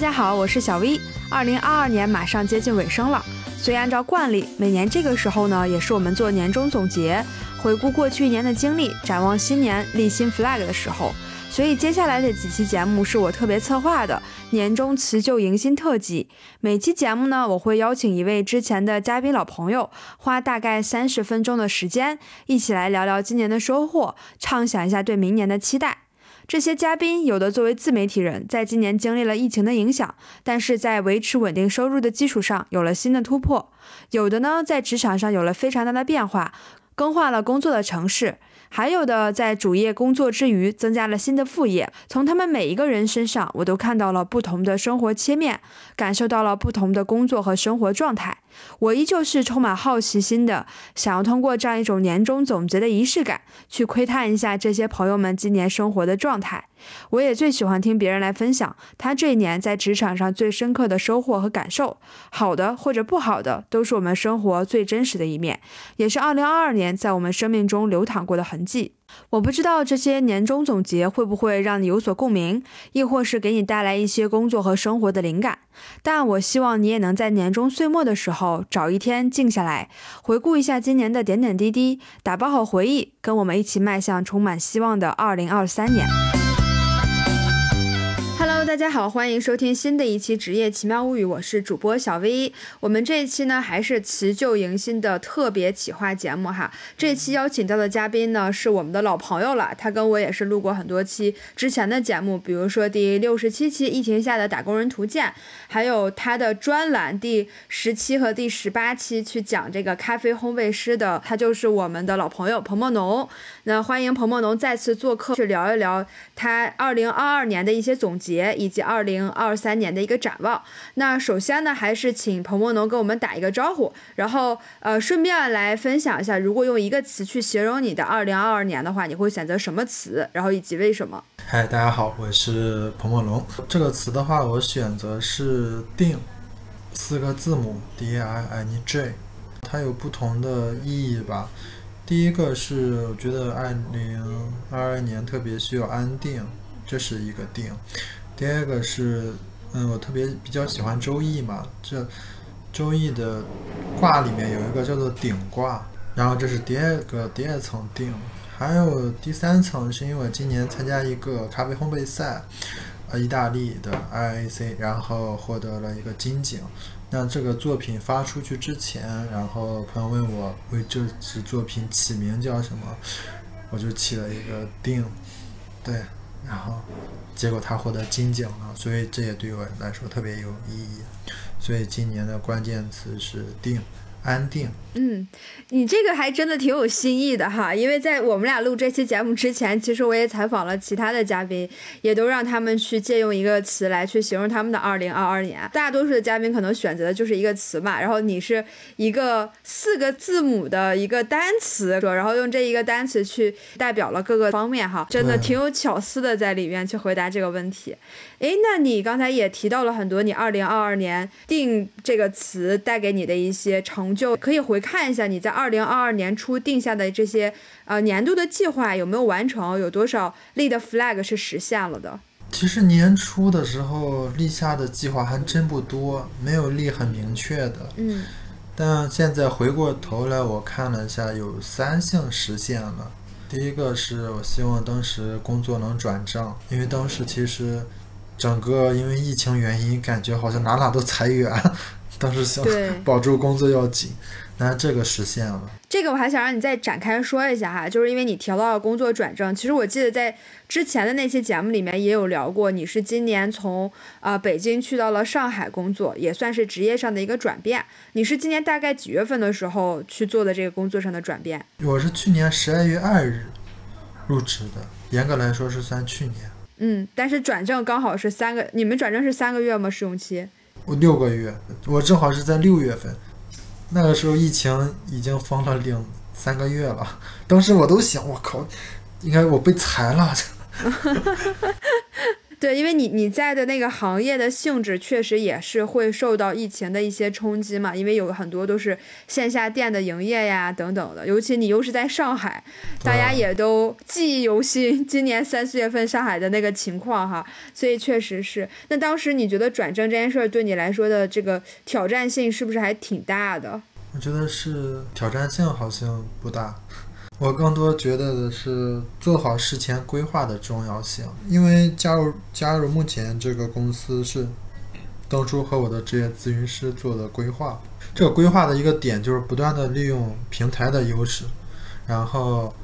大家好，我是小 V。二零二二年马上接近尾声了，所以按照惯例，每年这个时候呢，也是我们做年终总结、回顾过去一年的经历、展望新年、立新 flag 的时候。所以接下来的几期节目是我特别策划的年终辞旧迎新特辑。每期节目呢，我会邀请一位之前的嘉宾老朋友，花大概三十分钟的时间，一起来聊聊今年的收获，畅想一下对明年的期待。这些嘉宾有的作为自媒体人，在今年经历了疫情的影响，但是在维持稳定收入的基础上有了新的突破；有的呢，在职场上有了非常大的变化，更换了工作的城市。还有的在主业工作之余，增加了新的副业。从他们每一个人身上，我都看到了不同的生活切面，感受到了不同的工作和生活状态。我依旧是充满好奇心的，想要通过这样一种年终总结的仪式感，去窥探一下这些朋友们今年生活的状态。我也最喜欢听别人来分享他这一年在职场上最深刻的收获和感受，好的或者不好的，都是我们生活最真实的一面，也是2022年在我们生命中流淌过的痕迹。我不知道这些年终总结会不会让你有所共鸣，亦或是给你带来一些工作和生活的灵感。但我希望你也能在年终岁末的时候找一天静下来，回顾一下今年的点点滴滴，打包好回忆，跟我们一起迈向充满希望的2023年。大家好，欢迎收听新的一期《职业奇妙物语》，我是主播小 V。我们这一期呢，还是辞旧迎新的特别企划节目哈。这期邀请到的嘉宾呢，是我们的老朋友了，他跟我也是录过很多期之前的节目，比如说第六十七期《疫情下的打工人图鉴》，还有他的专栏第十七和第十八期去讲这个咖啡烘焙师的，他就是我们的老朋友彭梦农。那欢迎彭莫农再次做客，去聊一聊他二零二二年的一些总结。以及二零二三年的一个展望。那首先呢，还是请彭莫农跟我们打一个招呼，然后呃，顺便来分享一下，如果用一个词去形容你的二零二二年的话，你会选择什么词？然后以及为什么？嗨，大家好，我是彭梦龙。这个词的话，我选择是“定”，四个字母 D I N J，它有不同的意义吧。第一个是我觉得二零二二年特别需要安定，这是一个定。第二个是，嗯，我特别比较喜欢周易嘛，这周易的卦里面有一个叫做鼎卦，然后这是第二个第二层定，还有第三层是因为我今年参加一个咖啡烘焙赛，呃，意大利的 IAC，然后获得了一个金奖。那这个作品发出去之前，然后朋友问我为这支作品起名叫什么，我就起了一个定，对，然后。结果他获得金奖了，所以这也对我来说特别有意义。所以今年的关键词是定。安定。嗯，你这个还真的挺有新意的哈，因为在我们俩录这期节目之前，其实我也采访了其他的嘉宾，也都让他们去借用一个词来去形容他们的二零二二年。大多数的嘉宾可能选择的就是一个词嘛，然后你是一个四个字母的一个单词，然后用这一个单词去代表了各个方面哈，真的挺有巧思的在里面去回答这个问题。哎，那你刚才也提到了很多，你二零二二年定这个词带给你的一些成就，可以回看一下你在二零二二年初定下的这些呃年度的计划有没有完成，有多少立的 flag 是实现了的？其实年初的时候立下的计划还真不多，没有立很明确的。嗯。但现在回过头来，我看了一下，有三项实现了。第一个是我希望当时工作能转正，因为当时其实。整个因为疫情原因，感觉好像哪哪都裁员，当时想 保住工作要紧，那这个实现了。这个我还想让你再展开说一下哈，就是因为你提到了工作转正，其实我记得在之前的那期节目里面也有聊过，你是今年从呃北京去到了上海工作，也算是职业上的一个转变。你是今年大概几月份的时候去做的这个工作上的转变？我是去年十二月二日入职的，严格来说是算去年。嗯，但是转正刚好是三个，你们转正是三个月吗？试用期？我六个月，我正好是在六月份，那个时候疫情已经封了两三个月了。当时我都想，我靠，应该我被裁了。对，因为你你在的那个行业的性质确实也是会受到疫情的一些冲击嘛，因为有很多都是线下店的营业呀等等的，尤其你又是在上海，大家也都记忆犹新，今年三四月份上海的那个情况哈，所以确实是。那当时你觉得转正这件事儿对你来说的这个挑战性是不是还挺大的？我觉得是挑战性好像不大。我更多觉得的是做好事前规划的重要性，因为加入加入目前这个公司是当初和我的职业咨询师做的规划。这个规划的一个点就是不断的利用平台的优势，然后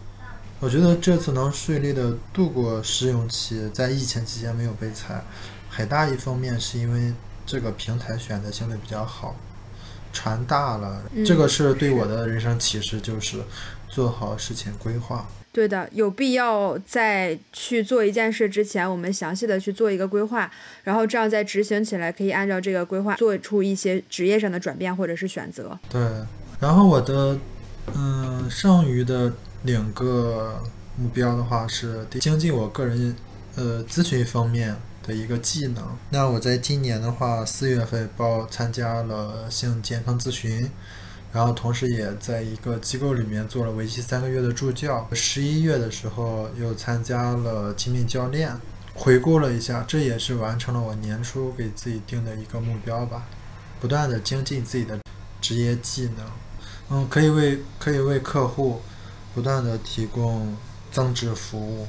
我觉得这次能顺利的度过试用期，在疫情期间没有被裁，很大一方面是因为这个平台选择性的比较好，传大了。这个是对我的人生启示，就是。做好事前规划，对的，有必要在去做一件事之前，我们详细的去做一个规划，然后这样在执行起来可以按照这个规划做出一些职业上的转变或者是选择。对，然后我的嗯剩余的两个目标的话是精进我个人呃咨询方面的一个技能。那我在今年的话四月份报参加了性健康咨询。然后同时也在一个机构里面做了为期三个月的助教。十一月的时候又参加了亲密教练。回顾了一下，这也是完成了我年初给自己定的一个目标吧。不断的精进自己的职业技能，嗯，可以为可以为客户不断的提供增值服务。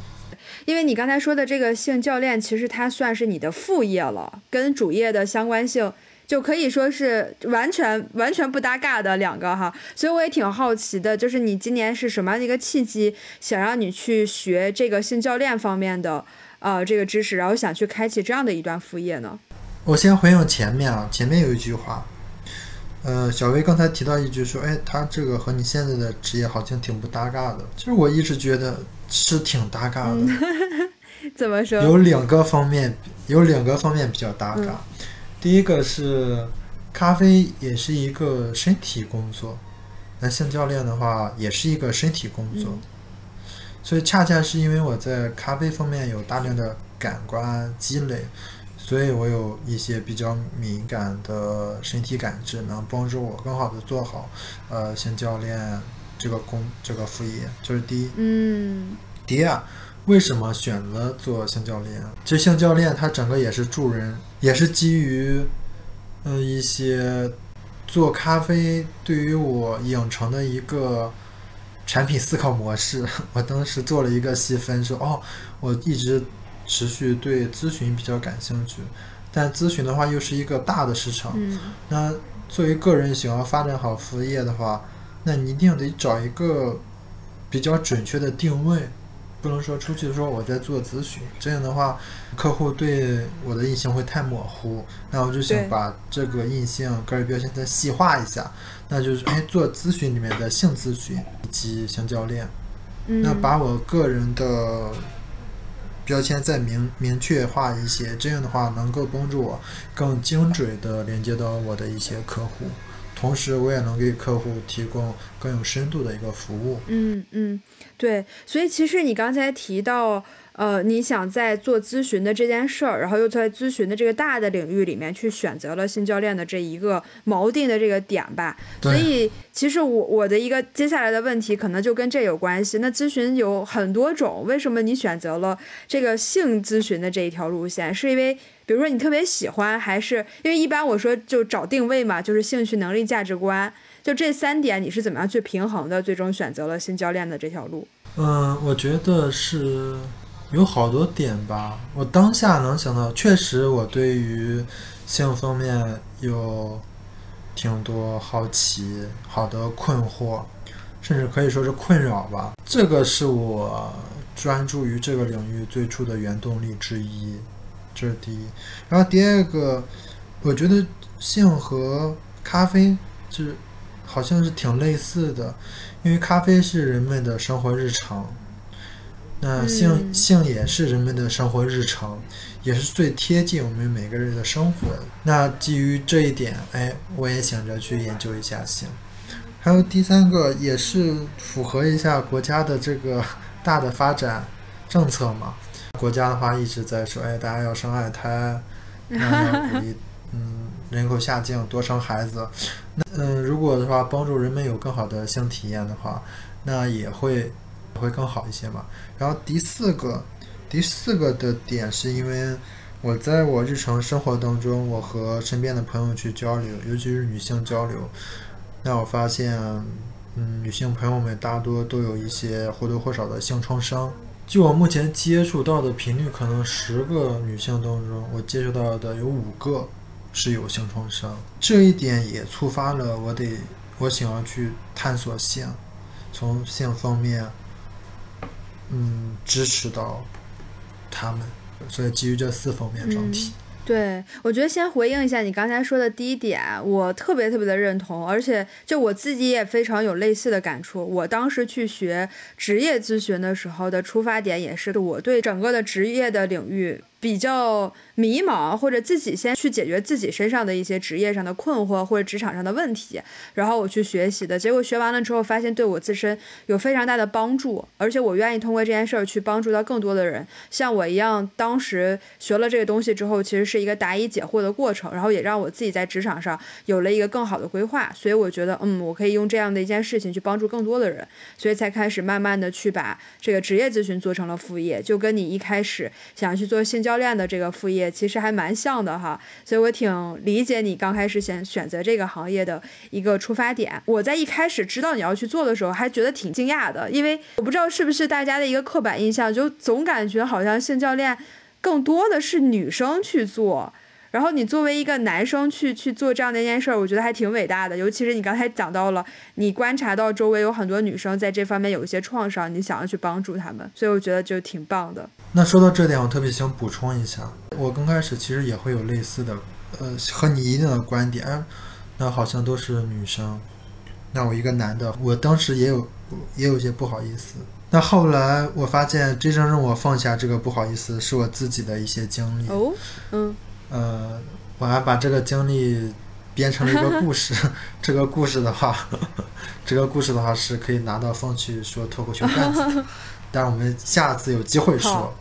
因为你刚才说的这个性教练，其实它算是你的副业了，跟主业的相关性。就可以说是完全完全不搭嘎的两个哈，所以我也挺好奇的，就是你今年是什么样的一个契机，想让你去学这个性教练方面的呃这个知识，然后想去开启这样的一段副业呢？我先回应前面啊，前面有一句话，呃，小薇刚才提到一句说，哎，他这个和你现在的职业好像挺不搭嘎的。其实我一直觉得是挺搭嘎的。怎么说？有两个方面，有两个方面比较搭嘎。第一个是，咖啡也是一个身体工作，那性教练的话也是一个身体工作，所以恰恰是因为我在咖啡方面有大量的感官积累，所以我有一些比较敏感的身体感知，能帮助我更好的做好呃性教练这个工这个副业，这是第一。嗯。第二。为什么选择做性教练？其实性教练他整个也是助人，也是基于，嗯一些做咖啡对于我养成的一个产品思考模式。我当时做了一个细分，说哦，我一直持续对咨询比较感兴趣，但咨询的话又是一个大的市场。那作为个人想要发展好服务业的话，那你一定得找一个比较准确的定位。不能说出去说我在做咨询，这样的话，客户对我的印象会太模糊。那我就想把这个印象个人标签再细化一下，那就是哎，做咨询里面的性咨询以及性教练，那把我个人的标签再明明确化一些，这样的话能够帮助我更精准的连接到我的一些客户。同时，我也能给客户提供更有深度的一个服务。嗯嗯，对。所以，其实你刚才提到，呃，你想在做咨询的这件事儿，然后又在咨询的这个大的领域里面去选择了性教练的这一个锚定的这个点吧。所以，其实我我的一个接下来的问题可能就跟这有关系。那咨询有很多种，为什么你选择了这个性咨询的这一条路线？是因为？比如说你特别喜欢，还是因为一般我说就找定位嘛，就是兴趣、能力、价值观，就这三点，你是怎么样去平衡的？最终选择了性教练的这条路。嗯，我觉得是有好多点吧。我当下能想到，确实我对于性方面有挺多好奇、好的困惑，甚至可以说是困扰吧。这个是我专注于这个领域最初的原动力之一。这是第一，然后第二个，我觉得性和咖啡就是好像是挺类似的，因为咖啡是人们的生活日常，那性性也是人们的生活日常，也是最贴近我们每个人的生活。那基于这一点，哎，我也想着去研究一下性。还有第三个，也是符合一下国家的这个 大的发展政策嘛。国家的话一直在说，哎，大家要生二胎，嗯，人口下降，多生孩子。那嗯，如果的话帮助人们有更好的性体验的话，那也会会更好一些嘛。然后第四个，第四个的点是因为我在我日常生活当中，我和身边的朋友去交流，尤其是女性交流，那我发现，嗯，女性朋友们大多都有一些或多或少的性创伤。就我目前接触到的频率，可能十个女性当中，我接触到的有五个是有性创伤。这一点也触发了我得，我想要去探索性，从性方面，嗯，支持到他们。所以基于这四方面整体。对，我觉得先回应一下你刚才说的第一点，我特别特别的认同，而且就我自己也非常有类似的感触。我当时去学职业咨询的时候的出发点，也是我对整个的职业的领域。比较迷茫，或者自己先去解决自己身上的一些职业上的困惑或者职场上的问题，然后我去学习的结果，学完了之后发现对我自身有非常大的帮助，而且我愿意通过这件事儿去帮助到更多的人，像我一样，当时学了这个东西之后，其实是一个答疑解惑的过程，然后也让我自己在职场上有了一个更好的规划，所以我觉得，嗯，我可以用这样的一件事情去帮助更多的人，所以才开始慢慢的去把这个职业咨询做成了副业，就跟你一开始想要去做性教练的这个副业其实还蛮像的哈，所以我挺理解你刚开始选选择这个行业的一个出发点。我在一开始知道你要去做的时候，还觉得挺惊讶的，因为我不知道是不是大家的一个刻板印象，就总感觉好像性教练更多的是女生去做。然后你作为一个男生去去做这样的一件事儿，我觉得还挺伟大的。尤其是你刚才讲到了，你观察到周围有很多女生在这方面有一些创伤，你想要去帮助她们，所以我觉得就挺棒的。那说到这点，我特别想补充一下，我刚开始其实也会有类似的，呃，和你一定的观点。那好像都是女生，那我一个男的，我当时也有也有些不好意思。那后来我发现，真正让我放下这个不好意思，是我自己的一些经历。哦，嗯。呃，我还把这个经历编成了一个故事。这个故事的话，这个故事的话是可以拿到放去说脱口秀段子的。但是我们下次有机会说。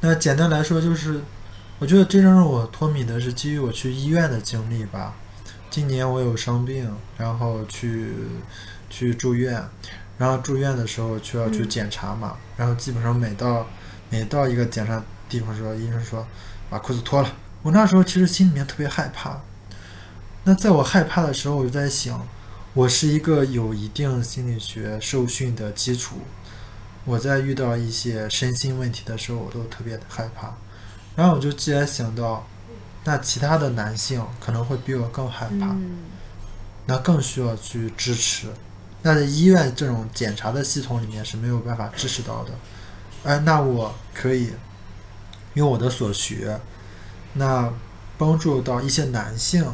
那简单来说就是，我觉得真正让我脱敏的是基于我去医院的经历吧。今年我有生病，然后去去住院，然后住院的时候就要去检查嘛。然后基本上每到每到一个检查地方时候，医生说把裤子脱了。我那时候其实心里面特别害怕，那在我害怕的时候，我就在想，我是一个有一定心理学受训的基础，我在遇到一些身心问题的时候，我都特别的害怕。然后我就既然想到，那其他的男性可能会比我更害怕，那更需要去支持。那在医院这种检查的系统里面是没有办法支持到的，哎，那我可以用我的所学。那帮助到一些男性，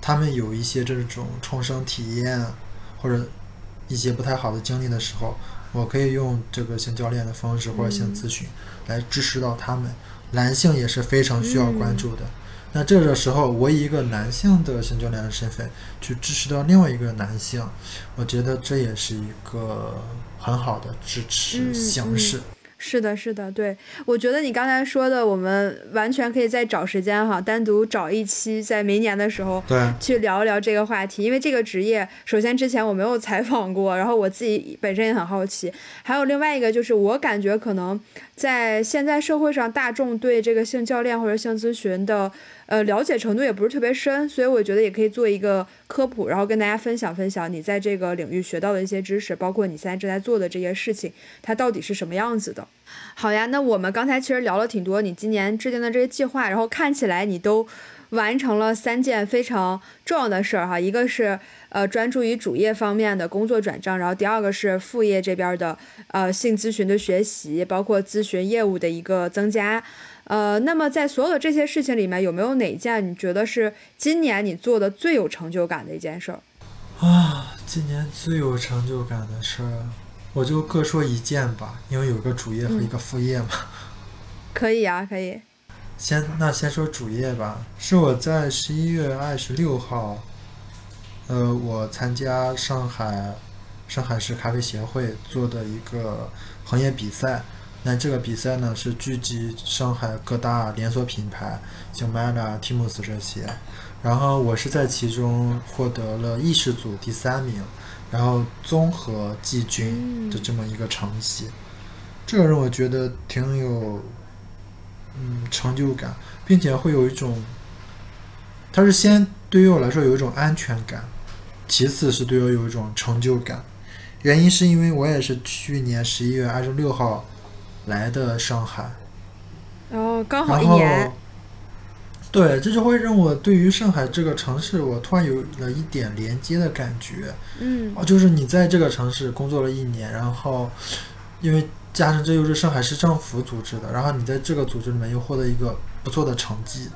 他们有一些这种创伤体验或者一些不太好的经历的时候，我可以用这个性教练的方式或者性咨询来支持到他们。男性也是非常需要关注的。那这个时候，我以一个男性的性教练的身份去支持到另外一个男性，我觉得这也是一个很好的支持形式。是的，是的，对，我觉得你刚才说的，我们完全可以再找时间哈，单独找一期，在明年的时候，对，去聊一聊这个话题。因为这个职业，首先之前我没有采访过，然后我自己本身也很好奇。还有另外一个就是，我感觉可能在现在社会上，大众对这个性教练或者性咨询的。呃，了解程度也不是特别深，所以我觉得也可以做一个科普，然后跟大家分享分享你在这个领域学到的一些知识，包括你现在正在做的这些事情，它到底是什么样子的。好呀，那我们刚才其实聊了挺多，你今年制定的这些计划，然后看起来你都完成了三件非常重要的事儿哈，一个是呃专注于主业方面的工作转正，然后第二个是副业这边的呃性咨询的学习，包括咨询业务的一个增加。呃，那么在所有的这些事情里面，有没有哪件你觉得是今年你做的最有成就感的一件事儿？啊，今年最有成就感的事儿，我就各说一件吧，因为有个主业和一个副业嘛。可以啊，可以。先那先说主业吧，是我在十一月二十六号，呃，我参加上海上海市咖啡协会做的一个行业比赛。那这个比赛呢是聚集上海各大连锁品牌，像 Mela、Timus 这些。然后我是在其中获得了意识组第三名，然后综合季军的这么一个成绩，这个让我觉得挺有嗯成就感，并且会有一种，它是先对于我来说有一种安全感，其次是对我有一种成就感。原因是因为我也是去年十一月二十六号来的上海，哦，刚好然后一年，对，这就会让我对于上海这个城市，我突然有了一点连接的感觉。嗯哦，就是你在这个城市工作了一年，然后因为加上这又是上海市政府组织的，然后你在这个组织里面又获得一个不错的成绩，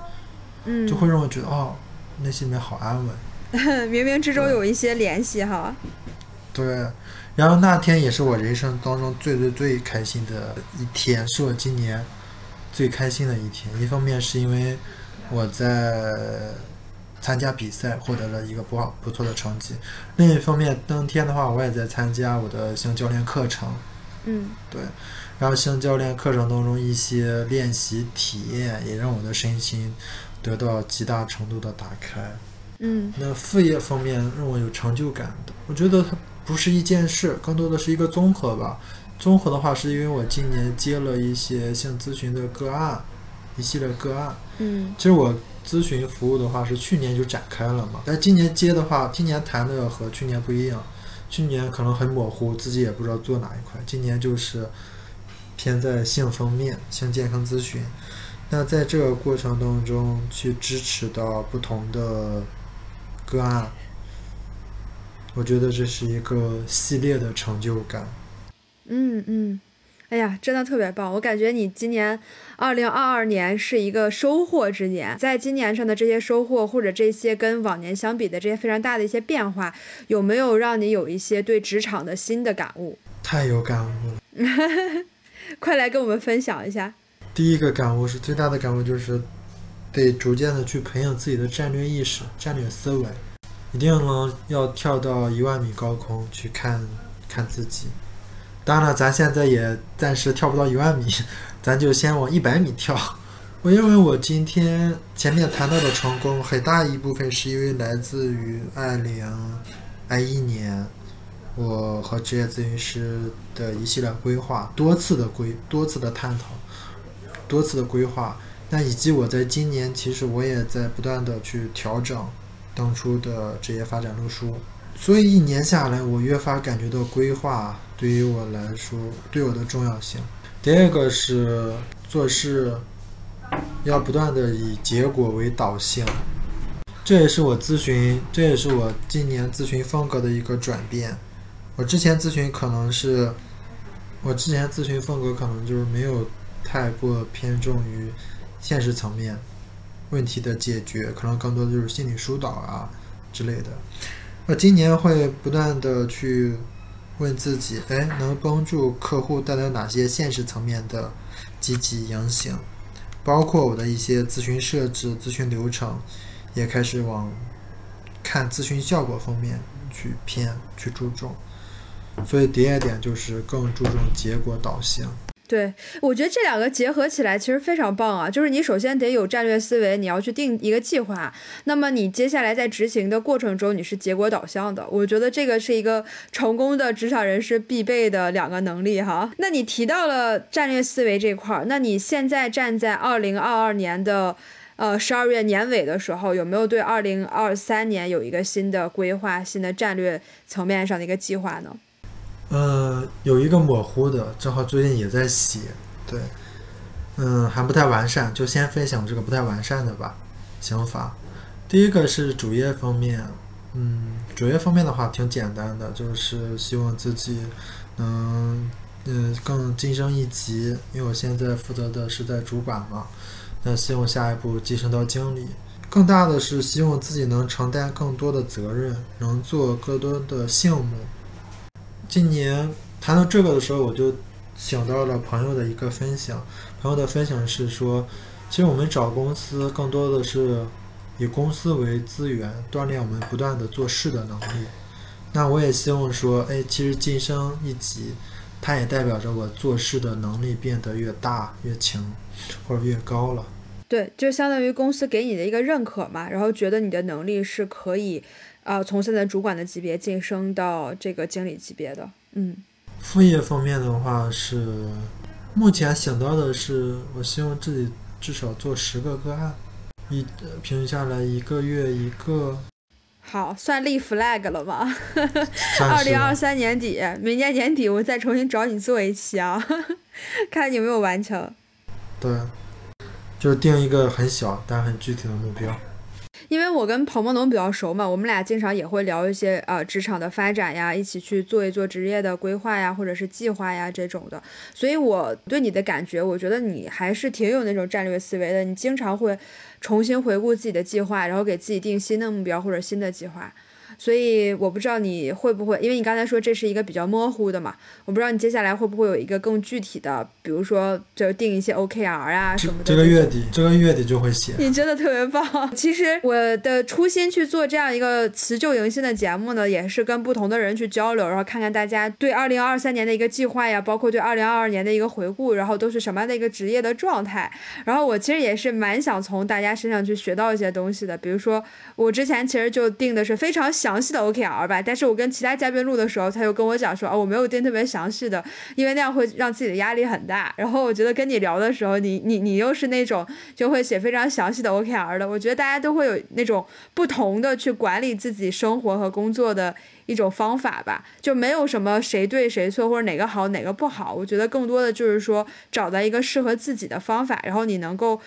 嗯，就会让我觉得哦，内心里面好安稳。冥冥之中有一些联系哈。对，然后那天也是我人生当中最最最开心的一天，是我今年最开心的一天。一方面是因为我在参加比赛获得了一个不好不错的成绩，另一方面当天的话我也在参加我的新教练课程，嗯对，然后新教练课程当中一些练习体验也让我的身心得到极大程度的打开。嗯那副业方面让我有成就感的，我觉得它不是一件事，更多的是一个综合吧。综合的话，是因为我今年接了一些性咨询的个案，一系列个案。嗯其实我咨询服务的话是去年就展开了嘛，但今年接的话，今年谈的和去年不一样。去年可能很模糊，自己也不知道做哪一块。今年就是偏在性方面，性健康咨询。那在这个过程当中，去支持到不同的个案，我觉得这是一个系列的成就感。嗯嗯，哎呀，真的特别棒！我感觉你今年二零二二年是一个收获之年，在今年上的这些收获，或者这些跟往年相比的这些非常大的一些变化，有没有让你有一些对职场的新的感悟？太有感悟了。快来跟我们分享一下。第一个感悟是最大的感悟，就是得逐渐的去培养自己的战略意识、战略思维，定呢要跳到一万米高空去看看自己。当然了，咱现在也暂时跳不到一万米，咱就先往一百米跳。我认为我今天前面谈到的成功，很大一部分是因为来自于二零二一年我和职业咨询师的一系列规划，多次的规多次的探讨，多次的规划。那以及我在今年，其实我也在不断的去调整当初的职业发展路书。所以一年下来，我越发感觉到规划对于我来说对我的重要性。第二个是做事要不断的以结果为导向，这也是我咨询，这也是我今年咨询风格的一个转变。我之前咨询可能是，我之前咨询风格可能就是没有太过偏重于现实层面问题的解决，可能更多的就是心理疏导啊之类的。我今年会不断的去问自己，哎，能帮助客户带来哪些现实层面的积极影响？包括我的一些咨询设置、咨询流程，也开始往看咨询效果方面去偏去注重。所以第二点就是更注重结果导向。对，我觉得这两个结合起来其实非常棒啊！就是你首先得有战略思维，你要去定一个计划，那么你接下来在执行的过程中，你是结果导向的。我觉得这个是一个成功的职场人士必备的两个能力哈。那你提到了战略思维这块儿，那你现在站在二零二二年的呃十二月年尾的时候，有没有对二零二三年有一个新的规划、新的战略层面上的一个计划呢？嗯，有一个模糊的，正好最近也在写，对，嗯，还不太完善，就先分享这个不太完善的吧想法。第一个是主业方面，嗯，主业方面的话挺简单的，就是希望自己能，嗯，更晋升一级，因为我现在负责的是在主管嘛，那希望下一步晋升到经理。更大的是希望自己能承担更多的责任，能做更多的项目。今年谈到这个的时候，我就想到了朋友的一个分享。朋友的分享是说，其实我们找公司更多的是以公司为资源，锻炼我们不断的做事的能力。那我也希望说，哎，其实晋升一级，它也代表着我做事的能力变得越大越强，或者越高了。对，就相当于公司给你的一个认可嘛，然后觉得你的能力是可以，呃，从现在主管的级别晋升到这个经理级别的。嗯，副业方面的话是，目前想到的是，我希望自己至少做十个个案，一平均下来一个月一个。好，算立 flag 了吗？二零二三年底，明年年底我再重新找你做一期啊，看你有没有完成。对，就是定一个很小但很具体的目标。因为我跟彭梦龙比较熟嘛，我们俩经常也会聊一些呃职场的发展呀，一起去做一做职业的规划呀，或者是计划呀这种的。所以我对你的感觉，我觉得你还是挺有那种战略思维的。你经常会重新回顾自己的计划，然后给自己定新的目标或者新的计划。所以我不知道你会不会，因为你刚才说这是一个比较模糊的嘛，我不知道你接下来会不会有一个更具体的，比如说就定一些 OKR 啊什么的。这个月底，这个月底就会写。你真的特别棒。其实我的初心去做这样一个辞旧迎新的节目呢，也是跟不同的人去交流，然后看看大家对二零二三年的一个计划呀，包括对二零二二年的一个回顾，然后都是什么样的一个职业的状态。然后我其实也是蛮想从大家身上去学到一些东西的，比如说我之前其实就定的是非常小。详细的 OKR 吧，但是我跟其他嘉宾录的时候，他又跟我讲说，哦，我没有定特别详细的，因为那样会让自己的压力很大。然后我觉得跟你聊的时候，你你你又是那种就会写非常详细的 OKR 的，我觉得大家都会有那种不同的去管理自己生活和工作的。一种方法吧，就没有什么谁对谁错或者哪个好哪个不好。我觉得更多的就是说找到一个适合自己的方法，然后你能够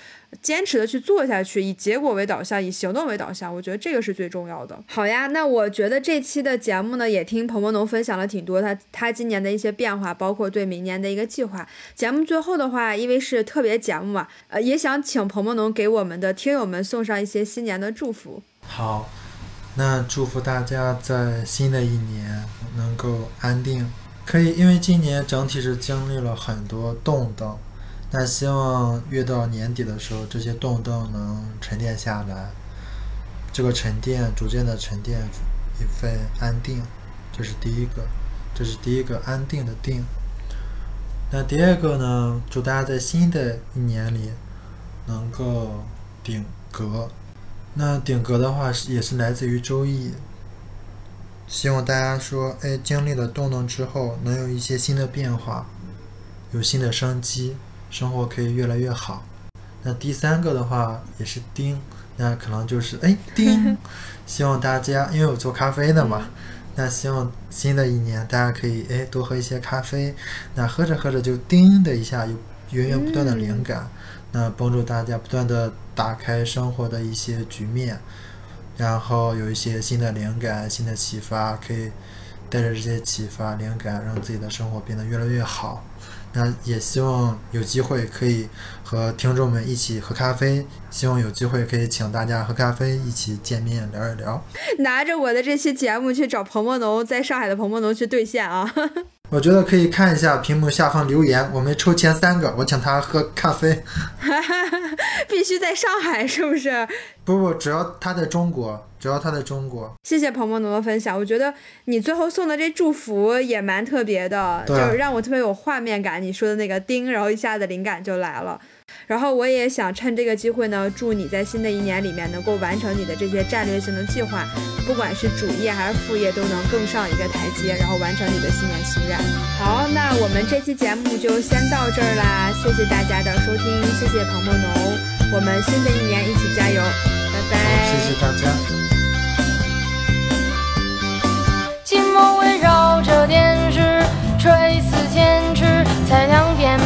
坚持的去做下去，以结果为导向，以行动为导向。我觉得这个是最重要的。好呀，那我觉得这期的节目呢，也听彭彭农分享了挺多他他今年的一些变化，包括对明年的一个计划。节目最后的话，因为是特别节目嘛，呃，也想请彭彭农给我们的听友们送上一些新年的祝福。好。那祝福大家在新的一年能够安定，可以，因为今年整体是经历了很多动荡，那希望越到年底的时候，这些动荡能沉淀下来，这个沉淀逐渐的沉淀，一份安定，这是第一个，这是第一个安定的定。那第二个呢？祝大家在新的一年里能够顶格。那顶格的话是也是来自于周易，希望大家说，哎，经历了动荡之后，能有一些新的变化，有新的生机，生活可以越来越好。那第三个的话也是丁，那可能就是哎 丁，希望大家因为我做咖啡的嘛，那希望新的一年大家可以哎多喝一些咖啡，那喝着喝着就叮的一下有源源不断的灵感。那帮助大家不断的打开生活的一些局面，然后有一些新的灵感、新的启发，可以带着这些启发、灵感，让自己的生活变得越来越好。那也希望有机会可以和听众们一起喝咖啡，希望有机会可以请大家喝咖啡，一起见面聊一聊。拿着我的这期节目去找彭彭农，在上海的彭彭农去兑现啊！我觉得可以看一下屏幕下方留言，我们抽前三个，我请他喝咖啡。必须在上海，是不是？不不，只要他在中国，只要他在中国。谢谢彭彭农的分享，我觉得你最后送的这祝福也蛮特别的，就是让我特别有画面感。你说的那个叮，然后一下子灵感就来了。然后我也想趁这个机会呢，祝你在新的一年里面能够完成你的这些战略性的计划，不管是主业还是副业，都能更上一个台阶，然后完成你的新年心愿。好，那我们这期节目就先到这儿啦，谢谢大家的收听，谢谢庞梦农，我们新的一年一起加油，拜拜。谢谢大家。寂寞围绕着电视，垂死坚持，才两点。